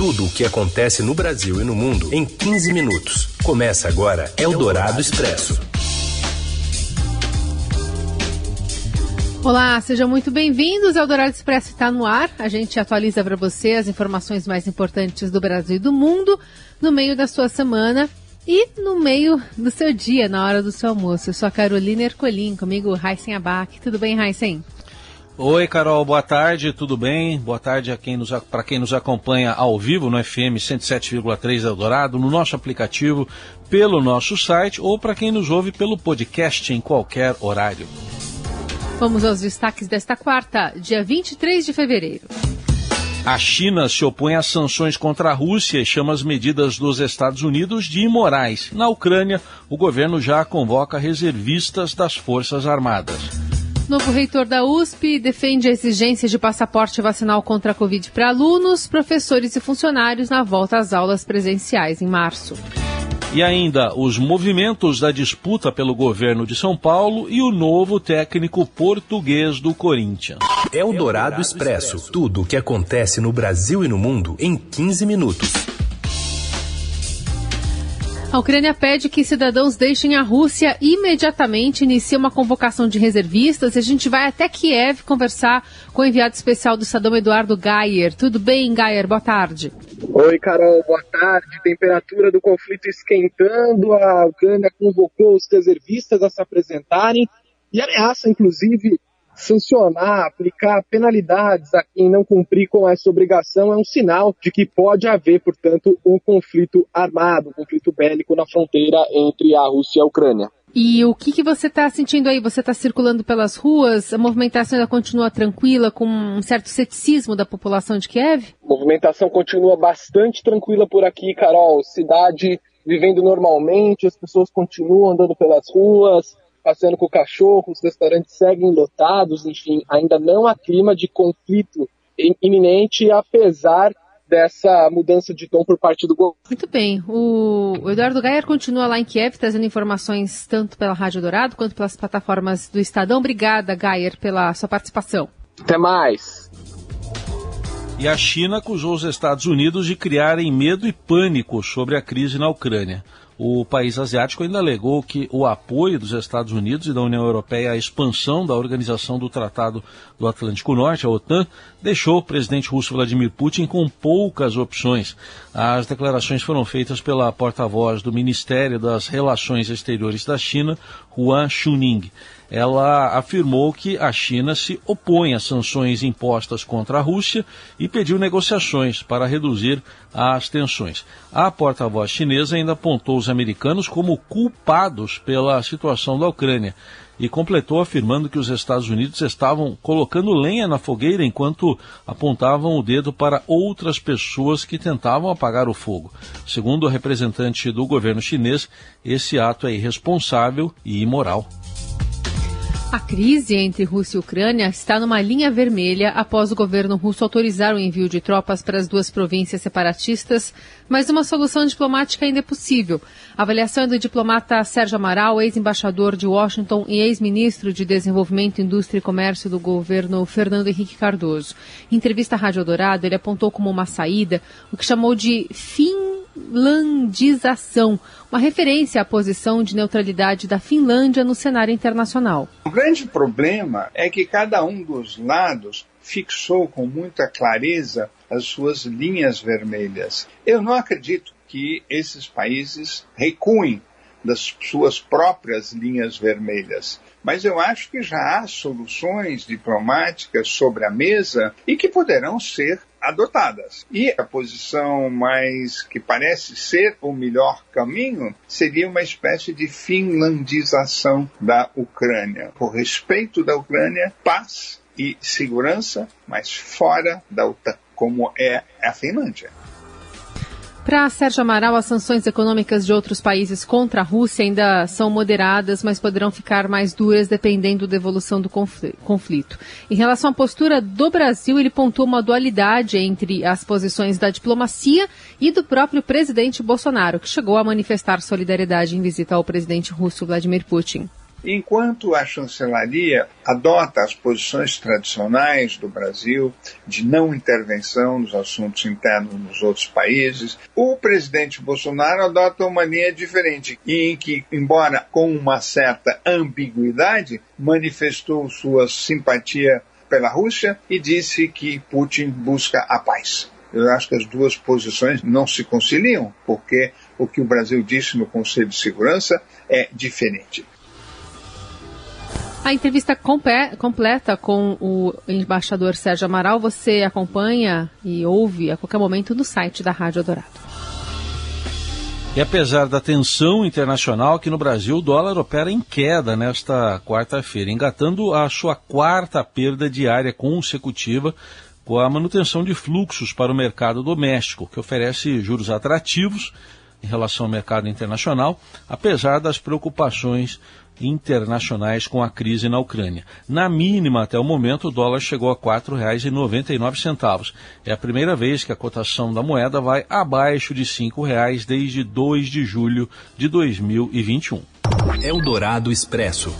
Tudo o que acontece no Brasil e no mundo em 15 minutos. Começa agora Eldorado Expresso. Olá, sejam muito bem-vindos. Eldorado Expresso está no ar. A gente atualiza para você as informações mais importantes do Brasil e do mundo no meio da sua semana e no meio do seu dia, na hora do seu almoço. Eu sou a Carolina Ercolim, comigo Raíssen Abac. Tudo bem, Raíssen? Oi, Carol, boa tarde, tudo bem? Boa tarde para quem nos acompanha ao vivo no FM 107,3 Eldorado, no nosso aplicativo, pelo nosso site ou para quem nos ouve pelo podcast em qualquer horário. Vamos aos destaques desta quarta, dia 23 de fevereiro. A China se opõe às sanções contra a Rússia e chama as medidas dos Estados Unidos de imorais. Na Ucrânia, o governo já convoca reservistas das Forças Armadas. Novo reitor da USP defende a exigência de passaporte vacinal contra a Covid para alunos, professores e funcionários na volta às aulas presenciais em março. E ainda os movimentos da disputa pelo governo de São Paulo e o novo técnico português do Corinthians. É o Dourado Expresso. Tudo o que acontece no Brasil e no mundo em 15 minutos. A Ucrânia pede que cidadãos deixem a Rússia imediatamente, inicie uma convocação de reservistas. A gente vai até Kiev conversar com o enviado especial do Estadão, Eduardo Gayer. Tudo bem, Gayer? Boa tarde. Oi, Carol, boa tarde. Temperatura do conflito esquentando. A Ucrânia convocou os reservistas a se apresentarem e ameaça, inclusive, sancionar, aplicar penalidades a quem não cumprir com essa obrigação é um sinal de que pode haver, portanto, um conflito armado, um conflito bélico na fronteira entre a Rússia e a Ucrânia. E o que, que você está sentindo aí? Você está circulando pelas ruas? A movimentação ainda continua tranquila, com um certo ceticismo da população de Kiev? A movimentação continua bastante tranquila por aqui, Carol. Cidade vivendo normalmente, as pessoas continuam andando pelas ruas, passeando com o cachorro, os restaurantes seguem lotados, enfim, ainda não há clima de conflito iminente, apesar dessa mudança de tom por parte do governo. Muito bem. O Eduardo Gayer continua lá em Kiev, trazendo informações tanto pela Rádio Dourado quanto pelas plataformas do Estadão. Obrigada, Gayer, pela sua participação. Até mais. E a China acusou os Estados Unidos de criarem medo e pânico sobre a crise na Ucrânia. O país asiático ainda alegou que o apoio dos Estados Unidos e da União Europeia à expansão da Organização do Tratado do Atlântico Norte, a OTAN, deixou o presidente russo Vladimir Putin com poucas opções. As declarações foram feitas pela porta-voz do Ministério das Relações Exteriores da China, Huan Chuning ela afirmou que a China se opõe às sanções impostas contra a Rússia e pediu negociações para reduzir as tensões. A porta-voz chinesa ainda apontou os americanos como culpados pela situação da Ucrânia e completou afirmando que os Estados Unidos estavam colocando lenha na fogueira enquanto apontavam o dedo para outras pessoas que tentavam apagar o fogo. Segundo a representante do governo chinês, esse ato é irresponsável e imoral. A crise entre Rússia e Ucrânia está numa linha vermelha após o governo russo autorizar o envio de tropas para as duas províncias separatistas, mas uma solução diplomática ainda é possível. A avaliação é do diplomata Sérgio Amaral, ex-embaixador de Washington e ex-ministro de Desenvolvimento, Indústria e Comércio do governo Fernando Henrique Cardoso. Em entrevista à Rádio Dourado, ele apontou como uma saída o que chamou de finlandização, uma referência à posição de neutralidade da Finlândia no cenário internacional. O grande problema é que cada um dos lados fixou com muita clareza as suas linhas vermelhas. Eu não acredito que esses países recuem das suas próprias linhas vermelhas. Mas eu acho que já há soluções diplomáticas sobre a mesa e que poderão ser adotadas. E a posição mais que parece ser o melhor caminho seria uma espécie de finlandização da Ucrânia. Por respeito da Ucrânia, paz e segurança, mas fora da OTAN, como é a Finlândia. Para Sérgio Amaral, as sanções econômicas de outros países contra a Rússia ainda são moderadas, mas poderão ficar mais duras dependendo da evolução do conflito. Em relação à postura do Brasil, ele pontuou uma dualidade entre as posições da diplomacia e do próprio presidente Bolsonaro, que chegou a manifestar solidariedade em visita ao presidente russo Vladimir Putin. Enquanto a chancelaria adota as posições tradicionais do Brasil de não intervenção nos assuntos internos dos outros países, o presidente Bolsonaro adota uma linha diferente, em que, embora com uma certa ambiguidade, manifestou sua simpatia pela Rússia e disse que Putin busca a paz. Eu acho que as duas posições não se conciliam, porque o que o Brasil disse no Conselho de Segurança é diferente. A entrevista completa com o embaixador Sérgio Amaral você acompanha e ouve a qualquer momento no site da Rádio Dourado. E apesar da tensão internacional aqui no Brasil, o dólar opera em queda nesta quarta-feira, engatando a sua quarta perda diária consecutiva com a manutenção de fluxos para o mercado doméstico, que oferece juros atrativos em relação ao mercado internacional, apesar das preocupações internacionais com a crise na Ucrânia. Na mínima, até o momento, o dólar chegou a R$ 4,99. É a primeira vez que a cotação da moeda vai abaixo de R$ 5,00 desde 2 de julho de 2021. Eldorado Expresso.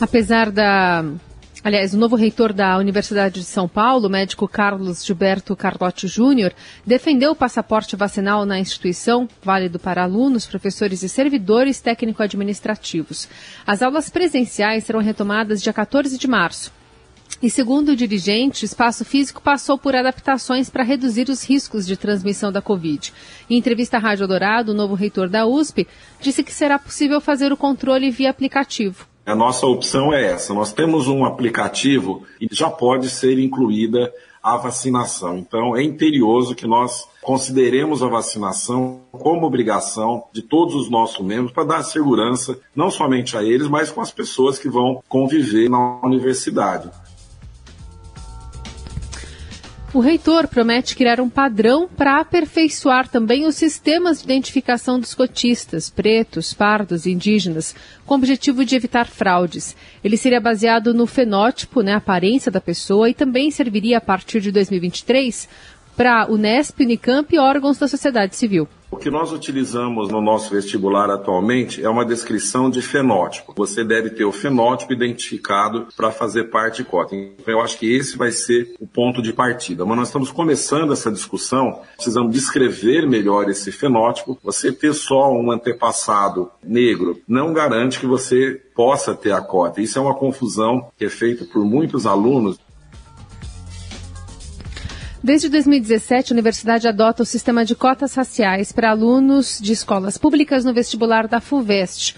Apesar da Aliás, o novo reitor da Universidade de São Paulo, o médico Carlos Gilberto Carlotti Júnior, defendeu o passaporte vacinal na instituição, válido para alunos, professores e servidores técnico-administrativos. As aulas presenciais serão retomadas dia 14 de março. E segundo o dirigente, o espaço físico passou por adaptações para reduzir os riscos de transmissão da Covid. Em entrevista à Rádio Dourado, o novo reitor da USP disse que será possível fazer o controle via aplicativo. A nossa opção é essa. Nós temos um aplicativo e já pode ser incluída a vacinação. Então, é imperioso que nós consideremos a vacinação como obrigação de todos os nossos membros para dar segurança não somente a eles, mas com as pessoas que vão conviver na universidade. O reitor promete criar um padrão para aperfeiçoar também os sistemas de identificação dos cotistas, pretos, pardos e indígenas, com o objetivo de evitar fraudes. Ele seria baseado no fenótipo, né, aparência da pessoa, e também serviria a partir de 2023 para Unesp, Unicamp e órgãos da sociedade civil. O que nós utilizamos no nosso vestibular atualmente é uma descrição de fenótipo. Você deve ter o fenótipo identificado para fazer parte de cota. Então, eu acho que esse vai ser o ponto de partida. Mas nós estamos começando essa discussão, precisamos descrever melhor esse fenótipo. Você ter só um antepassado negro não garante que você possa ter a cota. Isso é uma confusão que é feita por muitos alunos Desde 2017, a universidade adota o sistema de cotas raciais para alunos de escolas públicas no vestibular da FUVEST.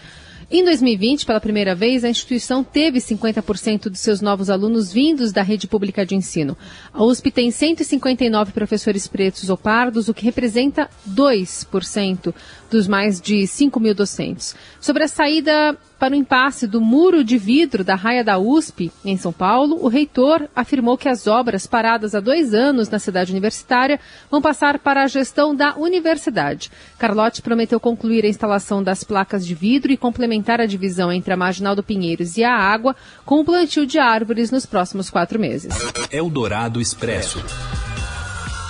Em 2020, pela primeira vez, a instituição teve 50% dos seus novos alunos vindos da rede pública de ensino. A USP tem 159 professores pretos ou pardos, o que representa 2% dos mais de 5 mil docentes. Sobre a saída para o impasse do muro de vidro da raia da USP, em São Paulo, o reitor afirmou que as obras paradas há dois anos na cidade universitária vão passar para a gestão da universidade. Carlotti prometeu concluir a instalação das placas de vidro e complementar a divisão entre a Marginal do Pinheiros e a água com o plantio de árvores nos próximos quatro meses. Eldorado Expresso.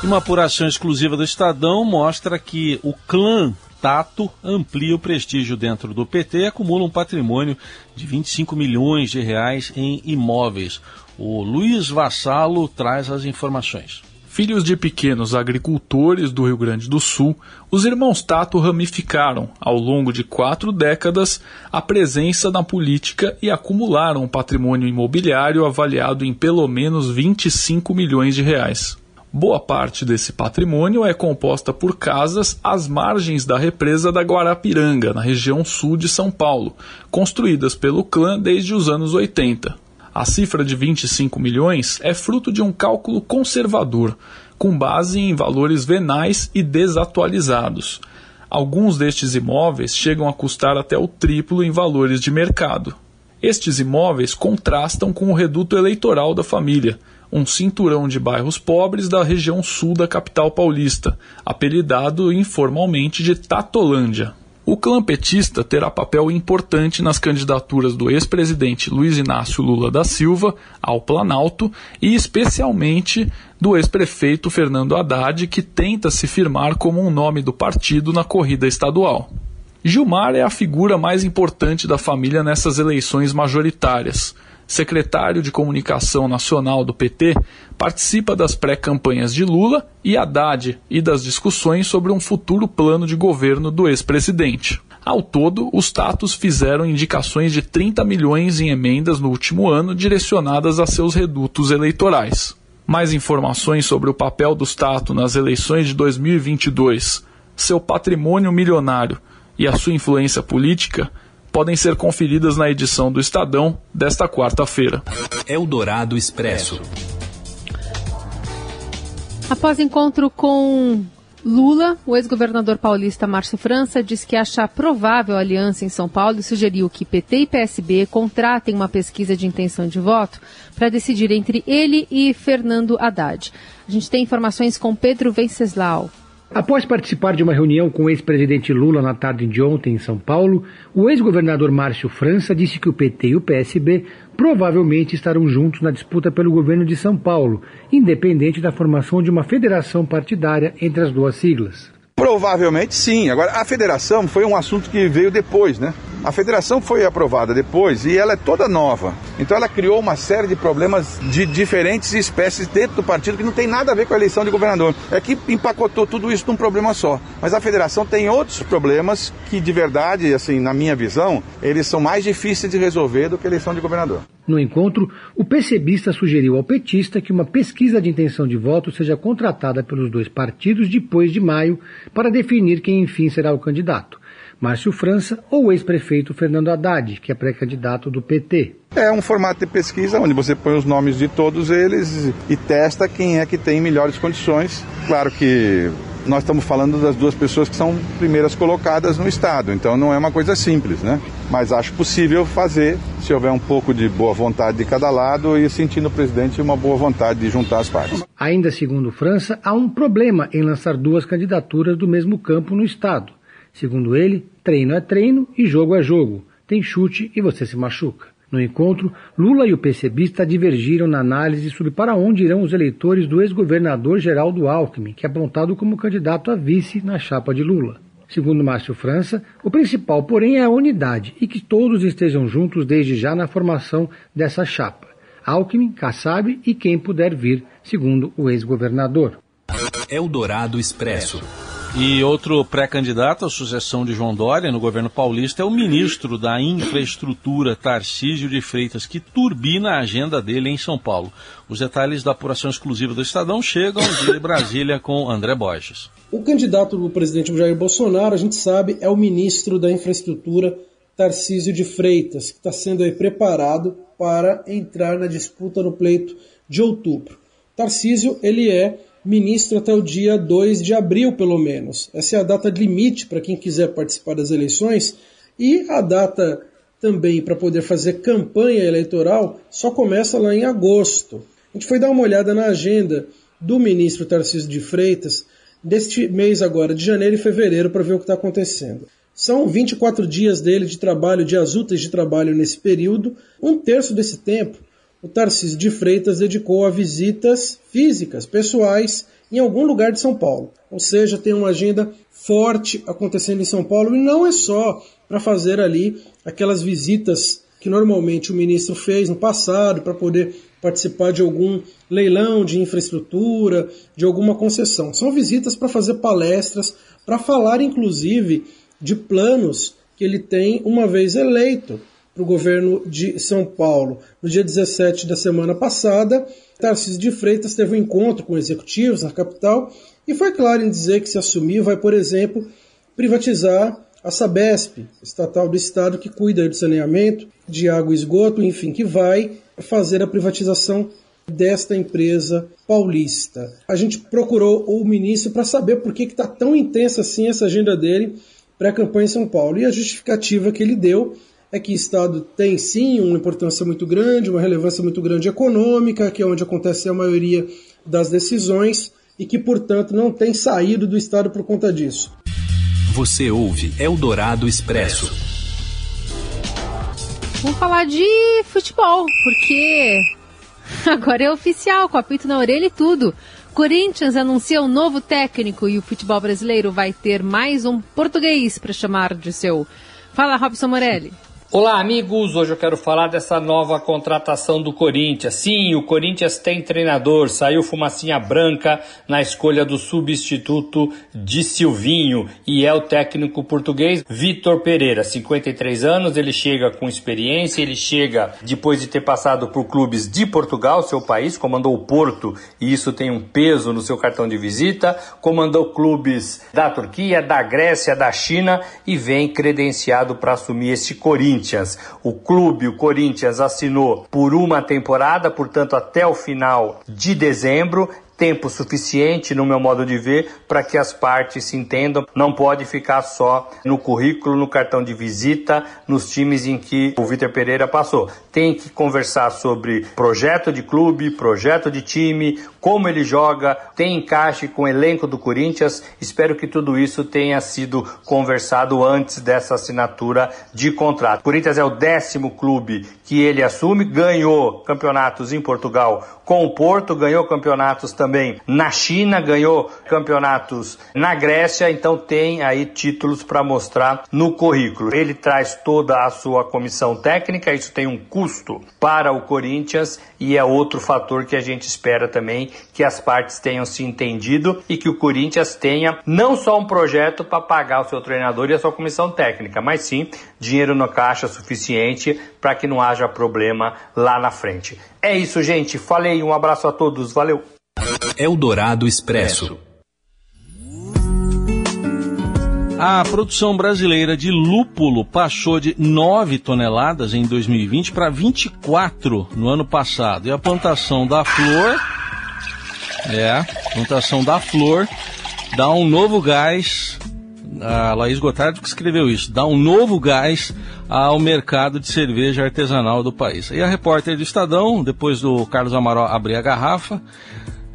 Uma apuração exclusiva do Estadão mostra que o clã Tato amplia o prestígio dentro do PT e acumula um patrimônio de 25 milhões de reais em imóveis. O Luiz Vassalo traz as informações. Filhos de pequenos agricultores do Rio Grande do Sul, os irmãos Tato ramificaram, ao longo de quatro décadas, a presença na política e acumularam um patrimônio imobiliário avaliado em pelo menos 25 milhões de reais. Boa parte desse patrimônio é composta por casas às margens da represa da Guarapiranga, na região sul de São Paulo, construídas pelo clã desde os anos 80. A cifra de 25 milhões é fruto de um cálculo conservador, com base em valores venais e desatualizados. Alguns destes imóveis chegam a custar até o triplo em valores de mercado. Estes imóveis contrastam com o reduto eleitoral da família, um cinturão de bairros pobres da região sul da capital paulista, apelidado informalmente de Tatolândia. O clã petista terá papel importante nas candidaturas do ex-presidente Luiz Inácio Lula da Silva ao Planalto e especialmente do ex-prefeito Fernando Haddad, que tenta se firmar como um nome do partido na corrida estadual. Gilmar é a figura mais importante da família nessas eleições majoritárias. Secretário de Comunicação Nacional do PT, participa das pré-campanhas de Lula e Haddad e das discussões sobre um futuro plano de governo do ex-presidente. Ao todo, os Tatos fizeram indicações de 30 milhões em emendas no último ano direcionadas a seus redutos eleitorais. Mais informações sobre o papel dos Tato nas eleições de 2022, seu patrimônio milionário e a sua influência política podem ser conferidas na edição do Estadão desta quarta-feira. Eldorado Expresso. Após encontro com Lula, o ex-governador paulista Márcio França diz que acha provável a aliança em São Paulo e sugeriu que PT e PSB contratem uma pesquisa de intenção de voto para decidir entre ele e Fernando Haddad. A gente tem informações com Pedro Venceslau. Após participar de uma reunião com o ex-presidente Lula na tarde de ontem em São Paulo, o ex-governador Márcio França disse que o PT e o PSB provavelmente estarão juntos na disputa pelo governo de São Paulo, independente da formação de uma federação partidária entre as duas siglas. Provavelmente sim. Agora, a federação foi um assunto que veio depois, né? A federação foi aprovada depois e ela é toda nova. Então ela criou uma série de problemas de diferentes espécies dentro do partido que não tem nada a ver com a eleição de governador. É que empacotou tudo isso num problema só. Mas a federação tem outros problemas que de verdade, assim, na minha visão, eles são mais difíceis de resolver do que a eleição de governador. No encontro, o PCBista sugeriu ao petista que uma pesquisa de intenção de voto seja contratada pelos dois partidos depois de maio para definir quem enfim será o candidato. Márcio França ou o ex-prefeito Fernando Haddad, que é pré-candidato do PT. É um formato de pesquisa onde você põe os nomes de todos eles e testa quem é que tem melhores condições. Claro que nós estamos falando das duas pessoas que são primeiras colocadas no Estado, então não é uma coisa simples, né? Mas acho possível fazer se houver um pouco de boa vontade de cada lado e sentindo o presidente uma boa vontade de juntar as partes. Ainda segundo França, há um problema em lançar duas candidaturas do mesmo campo no Estado. Segundo ele, treino é treino e jogo é jogo. Tem chute e você se machuca. No encontro, Lula e o PCBista divergiram na análise sobre para onde irão os eleitores do ex-governador Geraldo Alckmin, que é apontado como candidato a vice na chapa de Lula. Segundo Márcio França, o principal, porém, é a unidade e que todos estejam juntos desde já na formação dessa chapa. Alckmin, Kassab e quem puder vir, segundo o ex-governador. Eldorado Expresso. E outro pré-candidato à sucessão de João Dória no governo paulista é o ministro da Infraestrutura, Tarcísio de Freitas, que turbina a agenda dele em São Paulo. Os detalhes da apuração exclusiva do Estadão chegam de Brasília com André Borges. O candidato do presidente Jair Bolsonaro, a gente sabe, é o ministro da Infraestrutura, Tarcísio de Freitas, que está sendo preparado para entrar na disputa no pleito de outubro. Tarcísio, ele é ministro até o dia 2 de abril, pelo menos. Essa é a data limite para quem quiser participar das eleições e a data também para poder fazer campanha eleitoral só começa lá em agosto. A gente foi dar uma olhada na agenda do ministro Tarcísio de Freitas deste mês agora, de janeiro e fevereiro, para ver o que está acontecendo. São 24 dias dele de trabalho, dias úteis de trabalho nesse período. Um terço desse tempo o Tarcísio de Freitas dedicou a visitas físicas, pessoais, em algum lugar de São Paulo. Ou seja, tem uma agenda forte acontecendo em São Paulo e não é só para fazer ali aquelas visitas que normalmente o ministro fez no passado para poder participar de algum leilão de infraestrutura, de alguma concessão. São visitas para fazer palestras, para falar inclusive de planos que ele tem uma vez eleito para o governo de São Paulo. No dia 17 da semana passada, Tarcísio de Freitas teve um encontro com executivos na capital e foi claro em dizer que se assumir vai, por exemplo, privatizar a Sabesp, estatal do Estado que cuida do saneamento, de água e esgoto, enfim, que vai fazer a privatização desta empresa paulista. A gente procurou o ministro para saber por que está tão intensa assim essa agenda dele para a campanha em São Paulo. E a justificativa que ele deu é que o Estado tem sim uma importância muito grande, uma relevância muito grande econômica, que é onde acontece a maioria das decisões, e que, portanto, não tem saído do Estado por conta disso. Você ouve Eldorado Expresso. Vamos falar de futebol, porque agora é oficial, com apito na orelha e tudo. Corinthians anuncia um novo técnico e o futebol brasileiro vai ter mais um português para chamar de seu. Fala, Robson Morelli. Olá, amigos. Hoje eu quero falar dessa nova contratação do Corinthians. Sim, o Corinthians tem treinador. Saiu fumacinha branca na escolha do substituto de Silvinho e é o técnico português Vitor Pereira, 53 anos. Ele chega com experiência, ele chega depois de ter passado por clubes de Portugal, seu país, comandou o Porto e isso tem um peso no seu cartão de visita. Comandou clubes da Turquia, da Grécia, da China e vem credenciado para assumir esse Corinthians. Corinthians. O clube, o Corinthians, assinou por uma temporada, portanto, até o final de dezembro tempo suficiente, no meu modo de ver, para que as partes se entendam. Não pode ficar só no currículo, no cartão de visita, nos times em que o Vitor Pereira passou. Tem que conversar sobre projeto de clube, projeto de time, como ele joga, tem encaixe com o elenco do Corinthians. Espero que tudo isso tenha sido conversado antes dessa assinatura de contrato. O Corinthians é o décimo clube que ele assume, ganhou campeonatos em Portugal com o Porto, ganhou campeonatos também na China, ganhou campeonatos na Grécia, então tem aí títulos para mostrar no currículo. Ele traz toda a sua comissão técnica, isso tem um custo para o Corinthians e é outro fator que a gente espera também que as partes tenham se entendido e que o Corinthians tenha não só um projeto para pagar o seu treinador e a sua comissão técnica, mas sim dinheiro no caixa suficiente para que não haja problema lá na frente. É isso, gente. Falei, um abraço a todos. Valeu. Eldorado Expresso. A produção brasileira de lúpulo passou de 9 toneladas em 2020 para 24 no ano passado. E a plantação da flor. É, a plantação da flor dá um novo gás. A Laís Gotardo que escreveu isso. Dá um novo gás ao mercado de cerveja artesanal do país. E a repórter do Estadão, depois do Carlos Amaral abrir a garrafa,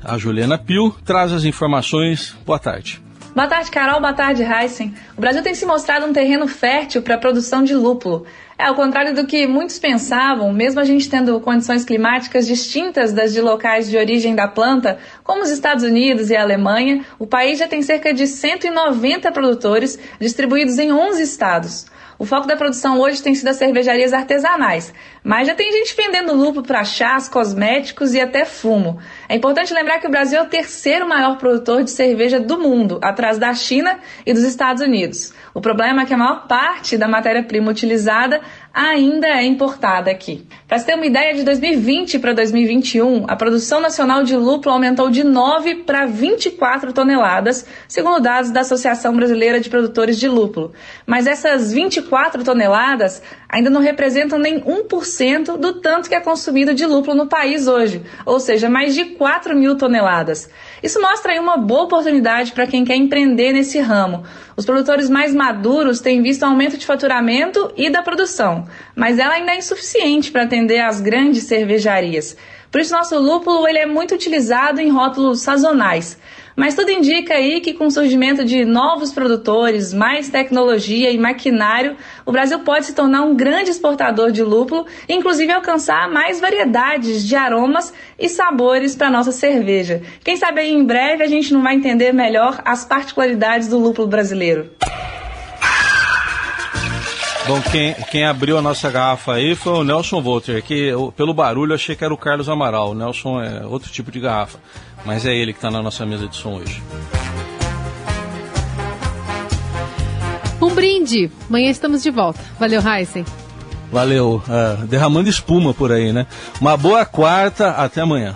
a Juliana Pio, traz as informações. Boa tarde. Boa tarde, Carol. Boa tarde, Heisen. O Brasil tem se mostrado um terreno fértil para a produção de lúpulo. É, ao contrário do que muitos pensavam, mesmo a gente tendo condições climáticas distintas das de locais de origem da planta, como os Estados Unidos e a Alemanha, o país já tem cerca de 190 produtores distribuídos em 11 estados. O foco da produção hoje tem sido as cervejarias artesanais, mas já tem gente vendendo lúpulo para chás, cosméticos e até fumo. É importante lembrar que o Brasil é o terceiro maior produtor de cerveja do mundo, atrás da China e dos Estados Unidos. O problema é que a maior parte da matéria-prima utilizada ainda é importada aqui. Para você ter uma ideia, de 2020 para 2021, a produção nacional de lúpulo aumentou de 9 para 24 toneladas, segundo dados da Associação Brasileira de Produtores de Lúpulo. Mas essas 24 toneladas ainda não representam nem 1% do tanto que é consumido de lúpulo no país hoje, ou seja, mais de 4 mil toneladas. Isso mostra aí uma boa oportunidade para quem quer empreender nesse ramo. Os produtores mais maduros têm visto aumento de faturamento e da produção, mas ela ainda é insuficiente para atender as grandes cervejarias. Por isso, nosso lúpulo ele é muito utilizado em rótulos sazonais. Mas tudo indica aí que com o surgimento de novos produtores, mais tecnologia e maquinário, o Brasil pode se tornar um grande exportador de lúpulo inclusive alcançar mais variedades de aromas e sabores para nossa cerveja. Quem sabe aí em breve a gente não vai entender melhor as particularidades do lúpulo brasileiro. Bom, quem, quem abriu a nossa garrafa aí foi o Nelson Volter, que eu, pelo barulho eu achei que era o Carlos Amaral. O Nelson é outro tipo de garrafa, mas é ele que está na nossa mesa de som hoje. Um brinde. Amanhã estamos de volta. Valeu, Heisen. Valeu. Uh, derramando espuma por aí, né? Uma boa quarta. Até amanhã.